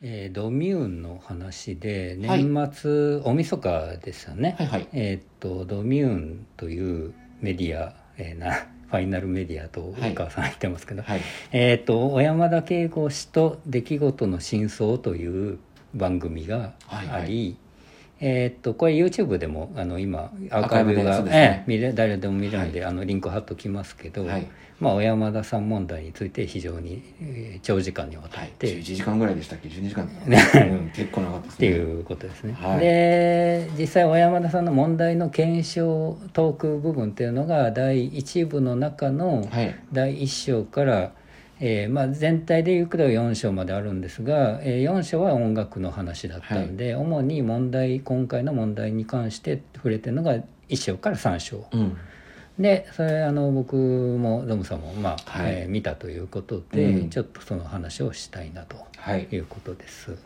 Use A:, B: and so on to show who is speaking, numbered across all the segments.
A: えードミューンの話で
B: はい。
A: 年末、大晦日ですよね、
B: はいはい。
A: えーっとドミューンというメディア、えーな ファイナルメディアとお
B: はい。
A: 母さん言ってますけど、
B: はい。
A: えーっと小山田圭吾氏と出来事の真相という番組があり、
B: はいはい
A: えーっとこれ YouTube でもあの今アーカイブが、
B: ね。
A: ええ見れ誰でも見れるんで、あのリンク貼っときますけど、
B: はい。
A: まあ、小山田さん問題について非常に、えー長時間にわた
B: はい。
A: って、
B: 11時間ぐらいでしたっけ？12時間。
A: ね。
B: うん、結構長かったですね。
A: っていうことですね、
B: はい。
A: で実際小山田さんの問題の検証トーク部分っていうのが第1部の中の
B: はい。
A: 第1章から、えーまあ、全体でいうと4章まであるんですが、え4章は音楽の話だったんで、主に問題今回の問題に関して触れてるのが1章から3章。
B: うん。
A: でそれあの僕もドムさんも、まあ
B: はい。
A: えー見たということで、
B: うん。
A: ちょっとその話をしたいなと。
B: はい。
A: いうことです。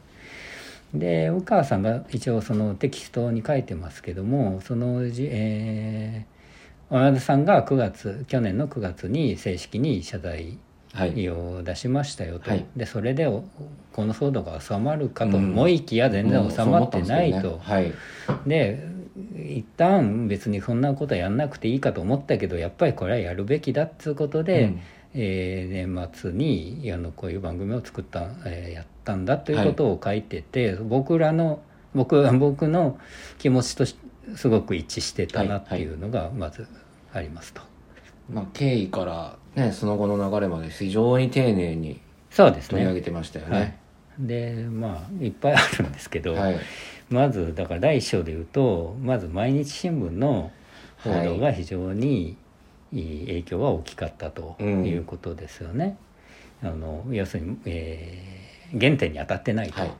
A: で宇川さんが一応そのテキストに書いてますけどもそのじ、えー、山田さんが9月去年の9月に正式に謝罪
B: はい
A: を出しましたよと、
B: はい。
A: でそれでおこの騒動が収まるかと思いきや全然収まってないと、
B: はい。
A: で一旦別にそんなことやんなくていいかと思ったけどやっぱりこれはやるべきだっつうことで、
B: うん。
A: えー年末にあのこういう番組を作った、えーやったんだということを書いてて、僕らの僕僕の気持ちとしすごく一致してたなっていうのがまずありますと。
B: まあ、経緯から、ね、その後の流れまで非常に丁寧に
A: そうですね。
B: 取り上げてましたよ
A: はい。
B: ね。、
A: でまあいっぱいあるんですけど、
B: はい。
A: まずだから第一章で言うとまず毎日新聞の報道が非常にいい影響が大きかったと
B: うん。
A: いうことですよね。あの要するに、えー原点に当たってないと。
B: はい、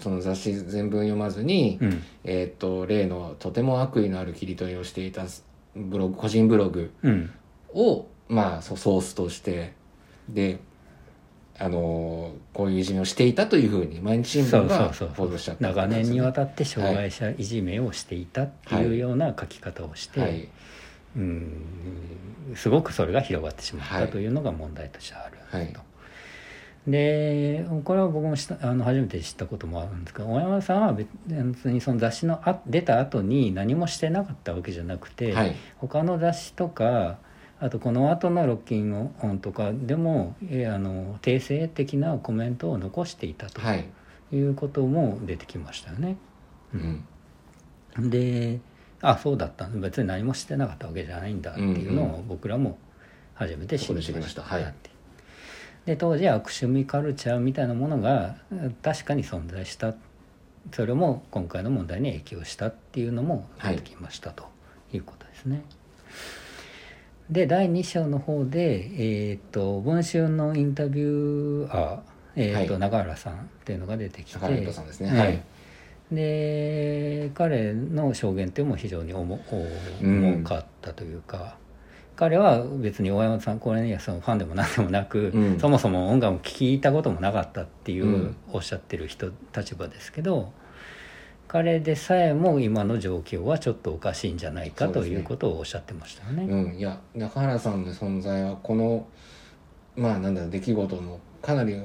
B: その雑誌全文読まずに、
A: うん。
B: えーっと例のとても悪意のある切り取りをしていたブログ個人ブログ
A: うん。
B: を、まあ、ソースとして。であのーこういういじめをしていたというふうに毎日新聞が報道しちゃった。
A: 長年にわた
B: っ
A: って障害者いじめをしていたっていうような書き方をして、
B: はい。
A: うんすごくそれが広がってしまっ
B: はい。
A: たというのが問題としてあると。
B: はい。
A: でこれは僕もあの初めて知ったこともあるんですけど大山さんは別にその雑誌のあ出た後に何もしてなかったわけじゃなくて、
B: はい。
A: 他の雑誌とかあとこの後のロッキンオンとかでもえあの訂正的なコメントを残していたと
B: はい、
A: いうことも出てきましたよね。
B: うん、
A: であそうだった。別に何もしてなかったわけじゃないんだっていうの
B: うん
A: を僕らも初めて知りました,、
B: そこで知りました。はい。
A: で当時悪趣味カルチャーみたいなものがうん確かに存在した。それも今回の問題に影響したっていうのも出てきました、ということですね。で第2章の方で、えー、と文春のインタビュアー、えーと
B: はい。
A: 永原さんっていうのが出てきて
B: 中原さんですね。
A: ええ。
B: はい。
A: で彼の証言っていうのも非常に重
B: うん。
A: 重かったというか、彼は別に大山さんこれにはそのファンでも何でもなく、
B: うん。
A: そもそも音楽を聴いたこともなかったっていう、
B: うん。
A: おっしゃってる人立場ですけど彼でさえも今の状況はちょっとおかしいんじゃないか
B: ね。
A: ということをおっしゃってましたよね。
B: うん、いや中原さんの存在はこのまあなんだろう出来事のかなり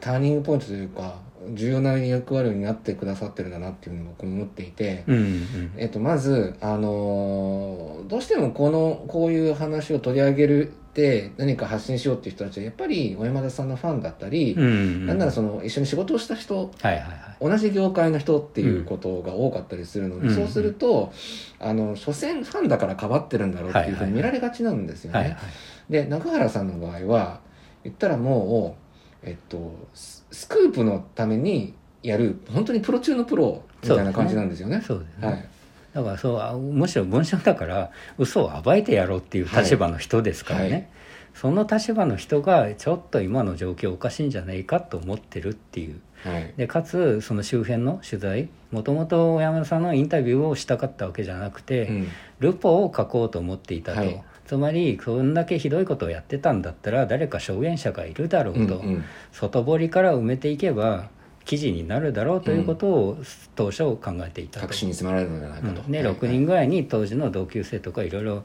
B: ターニングポイントというか重要な役割を担ってくださってるんだなっていうのを僕も思っていて、
A: うんうん。
B: えっと、まず、あのーどうしてもこのこういう話を取り上げるって何か発信しようっていう人たちはやっぱり小山田さんのファンだったり、
A: うんうん
B: なんならその一緒に仕事をした人
A: はいはいはい。
B: 同じ業界の人っていうことが多かったりするので、
A: うん。
B: そうするとあの所詮ファンだからかばってるんだろうっていうふうに見られがちなんですよね。
A: はいはい。
B: で中原さんの場合は言ったらもう、えっと、ススクープのためにやる本当にプロ中のプロみたいな感じなんですよね。
A: そうですね、
B: はい
A: だからそうあむしろ文章だから嘘を暴いてやろうっていう立場の人ですからね、
B: はい。はい
A: その立場の人がちょっと今の状況おかしいんじゃないかと思ってるっていう。
B: はい。
A: でかつその周辺の取材もともと小山田さんのインタビューをしたかったわけじゃなくて、
B: うん。
A: ルポを書こうと思っていたと、
B: はい。
A: つまりそんだけひどいことをやってたんだったら誰か証言者がいるだろうと、
B: うんうん
A: 外堀から埋めていけば記事になるだろうということを当初考えていたと。
B: 確信に迫られるのではないかと。
A: うん。で
B: はい。
A: 6人ぐらいに当時の同級生とかいろいろ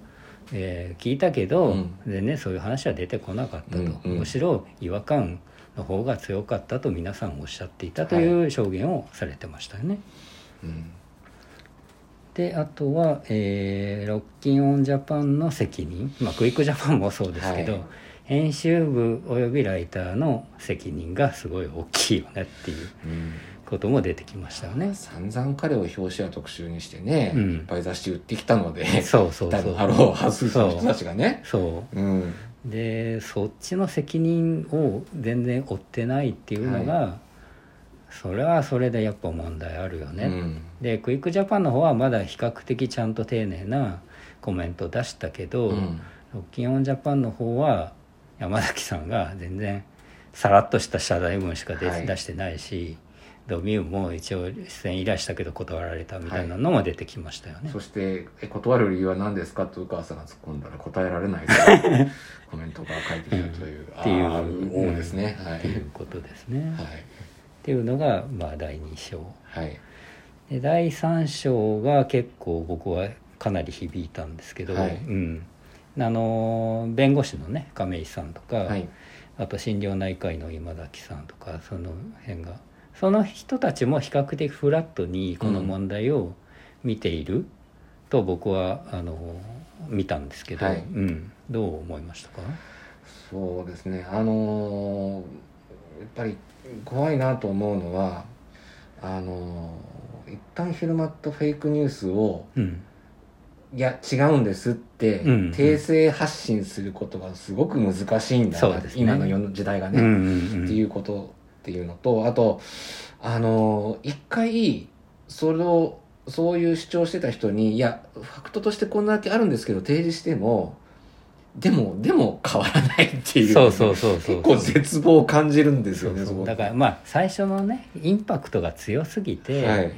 A: えー聞いたけど、
B: うん。
A: でねそういう話は出てこなかったと、
B: うん。うん。
A: むしろ違和感の方が強かったと皆さんおっしゃっていたという証言をされてましたよね。
B: うん。
A: であとは、えーロッキンオンジャパンの責任、まあ、クイックジャパンもそうですけど、
B: はい
A: 編集部およびライターの責任がすごい大きいよねっていう
B: うん。
A: ことも出てきましたよね。
B: 散々彼を表紙や特集にしてね、
A: うん。
B: いっぱい雑誌売ってきたので
A: そうそうそう。
B: ハローハウスの人たちがね。
A: そう。
B: うん。
A: でそっちの責任を全然負ってないっていうのが、それはそれでやっぱ問題あるよね、
B: うん。
A: でクイックジャパンの方はまだ比較的ちゃんと丁寧なコメントを出したけど、
B: うん。
A: ロッキンオンジャパンの方は山崎さんが全然さらっとした謝罪文しか出,、
B: はい。
A: 出してないしドミューも一応出演依頼したけど断られたみたいなのも出てきましたよね、
B: そしてえ断る理由は何ですかと宇川さんが突っ込んだら答えられないというコメントが返ってきたという、
A: っていう
B: あー王ですね、はい。
A: っていうことですね、
B: はい。
A: っていうのがまあ第2章。
B: はい。
A: で第3章が結構僕はかなり響いたんですけど、
B: はい。
A: うん、あの弁護士のね亀井さんとか、
B: はい。
A: あと心療内科医の今崎さんとかその辺がその人たちも比較的フラットにこの問題を見ていると僕はあの見たんですけど、
B: はい。
A: うん、どう思いましたか？
B: そうですね。あのーやっぱり怖いなと思うのはあのー一旦広まったフェイクニュースを
A: うん。
B: いや違うんですって
A: うん
B: 訂正発信することがすごく難しいんだな、
A: ね。
B: 今の世の時代がね、っていうことっていうのとあとあの一回それをそういう主張してた人にいやファクトとしてこんだけあるんですけど提示してもでもでも変わらないっていう
A: そうそうそうそう。
B: 結構絶望を感じるんですよね
A: そうそう。だからまあ最初のねインパクトが強すぎて、
B: はい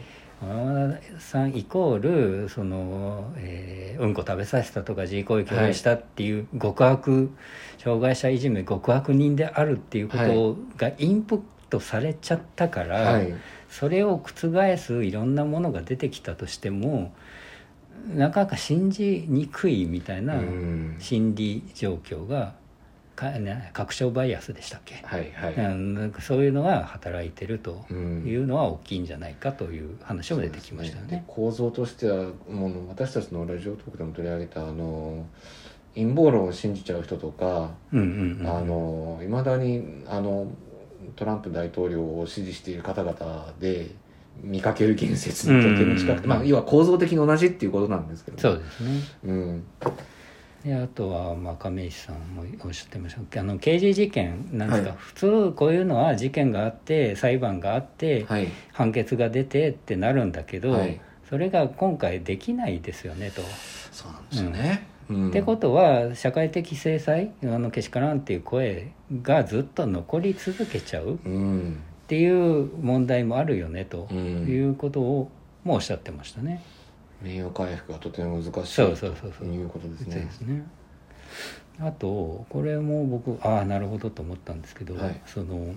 A: 山田さんイコールその、えーうんこ食べさせたとか自慰行為を共有したっていう極悪、障害者いじめ極悪人であるっていうことがインプットされちゃったから、
B: はい。
A: それを覆すいろんなものが出てきたとしてもなかなか信じにくいみたいな
B: うん。
A: 心理状況がかね確証バイアスでしたっけ、
B: はいはい。
A: そういうのが働いてると
B: うん
A: いうのは大きいんじゃないかという話も出てきましたよね。
B: で構造としてはもう私たちのラジオトークでも取り上げたあの陰謀論を信じちゃう人とか
A: うんうんうん、
B: あのいまだにあのトランプ大統領を支持している方々で見かける言説にとても近くて、
A: うん。
B: まあ、要は構造的に同じっていうことなんですけど。
A: そうですね。
B: うん
A: であとは、まあ、亀石さんもおっしゃってました。けどあの刑事事件なんですか、
B: はい。
A: 普通こういうのは事件があって裁判があって、
B: はい。
A: 判決が出てってなるんだけど、
B: はい。
A: それが今回できないですよねと。
B: そうなんですよね、うん。
A: ってことは社会的制裁あのけしからんっていう声がずっと残り続けちゃう
B: うん。
A: っていう問題もあるよねと
B: うん。
A: いうことをもおっしゃってましたね。
B: 名誉回復がとても難しい
A: そうそうそうそう。
B: ということですね。
A: ですね。あとこれも僕ああなるほどと思ったんですけど、
B: はい。
A: その、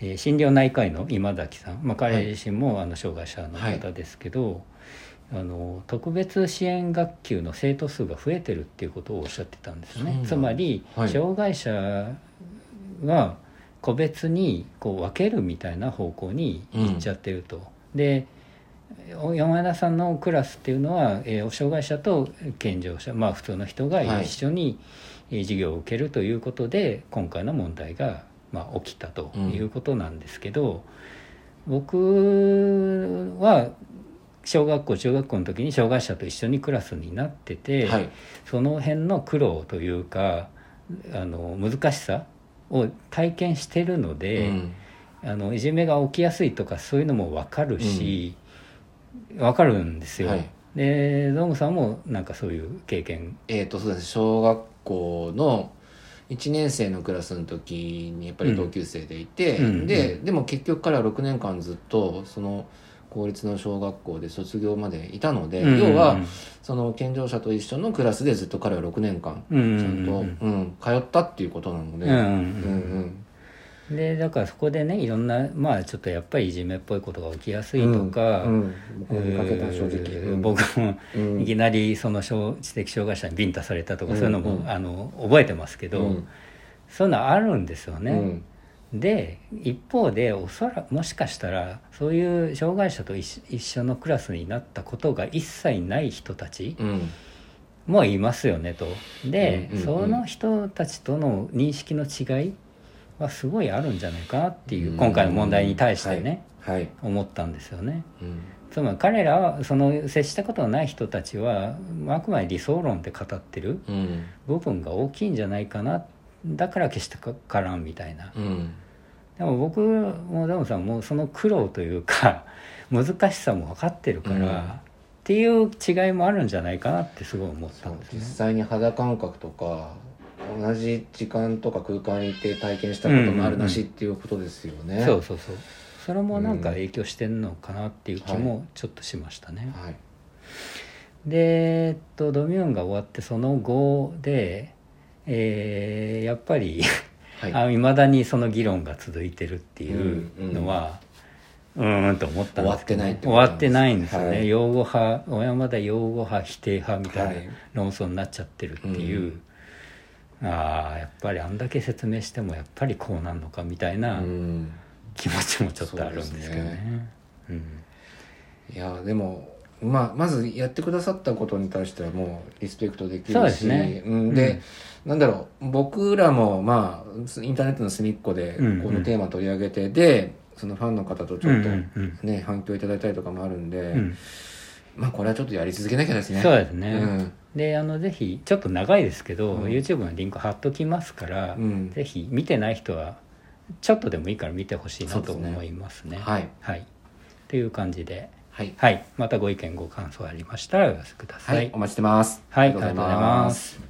A: えー心療内科医の今崎さん、まあ、彼自身もあの障害者の方ですけど、あの特別支援学級の生徒数が増えてるっていうことをおっしゃってたんですよね。つまり、
B: はい。
A: 障害者は個別にこう分けるみたいな方向に行っちゃってると。で山田さんのクラスっていうのは、えー障害者と健常者まあ普通の人が
B: はい
A: 一緒に、えー授業を受けるということで今回の問題が、まあ、起きたということなんですけど、僕は小学校中学校の時に障害者と一緒にクラスになってて、
B: はい
A: その辺の苦労というかあの難しさを体験してるので。
B: うん
A: あのいじめが起きやすいとかそういうのも分かるし、分かるんですよ、
B: はい。
A: でドームさんもなんかそういう経験。
B: えー、とそうですね。小学校の1年生のクラスの時にやっぱり同級生でいて、
A: うん
B: ででも結局彼は6年間ずっとその公立の小学校で卒業までいたので、
A: うん
B: 要はその健常者と一緒のクラスでずっと彼は6年間ち
A: うん
B: ゃんと、うん通ったっていうことなので、
A: うん。うん
B: うん
A: でだからそこでねいろんなまあちょっとやっぱりいじめっぽいことが起きやすいとか、
B: うんうん。僕も
A: いきなりその小知的障害者にビンタされたとか、
B: うん
A: そういうのも、
B: うん。
A: あの覚えてますけど、
B: うん。
A: そういうのあるんですよね。
B: うん。
A: で一方でおそらもしかしたらそういう障害者と一一緒のクラスになったことが一切ない人たち
B: うん。
A: もいますよねと。で、その人たちとの認識の違いはすごいあるんじゃないかなっていう、
B: うん。
A: 今回の問題に対してね、
B: はい。
A: 思ったんですよね。
B: うん。
A: つまり彼らはその接したことのない人たちはあくまで理想論で語ってる
B: うん。
A: 部分が大きいんじゃないかなだから決してかからんみたいな。
B: うん。
A: でも僕もダムさんもその苦労というか 難しさも分かってるから、
B: うん。
A: っていう違いもあるんじゃないかなってすごい思った
B: ん実
A: ですね。
B: 際に肌感覚とか同じ時間とか空間にいて体験したことのあるなしっていうことですよね、
A: そうそうそう。それもなんか影響してんのかなっていう気もちょっとしましたね。
B: はい。
A: で、えっと、ドミューンが終わってその後で、えーやっぱり
B: はい。
A: いまだにその議論が続いてるっていうのは、うーんと思ったんですけど
B: 終わってないって
A: 終わって
B: なんです。
A: ないんですよね、
B: はい。
A: 擁護派小山田擁護派否定派みた
B: はい。い
A: な論争になっちゃってるっていう、ああやっぱりあんだけ説明してもやっぱりこうなんのかみたいな
B: うん。
A: 気持ちもちょっとあるんですけどね。うん。
B: いやでもまあまずやってくださったことに対してはもうリスペクトでき
A: そう
B: るし
A: ですね。
B: うん、で、
A: うん。
B: なんだろう僕らもまあインターネットの隅っこで
A: うんうん。
B: このテーマ取り上げて、でそのファンの方とちょっと
A: うんうん。
B: ね、反響いただいたりとかもあるんで、
A: うん
B: まあこれはちょっとやり続けなきゃですね。
A: そうですね、
B: うん。
A: であのぜひちょっと長いですけど、
B: うん。
A: YouTube のリンク貼っときますから、
B: うん。
A: ぜひ見てない人はちょっとでもいいから見てほしいなと思いますね。
B: はい。
A: はい、という感じで、
B: はい、
A: はい、またご意見ご感想ありましたらお寄せください。
B: はい、お待ちしてます。
A: はい。
B: ありがとうございます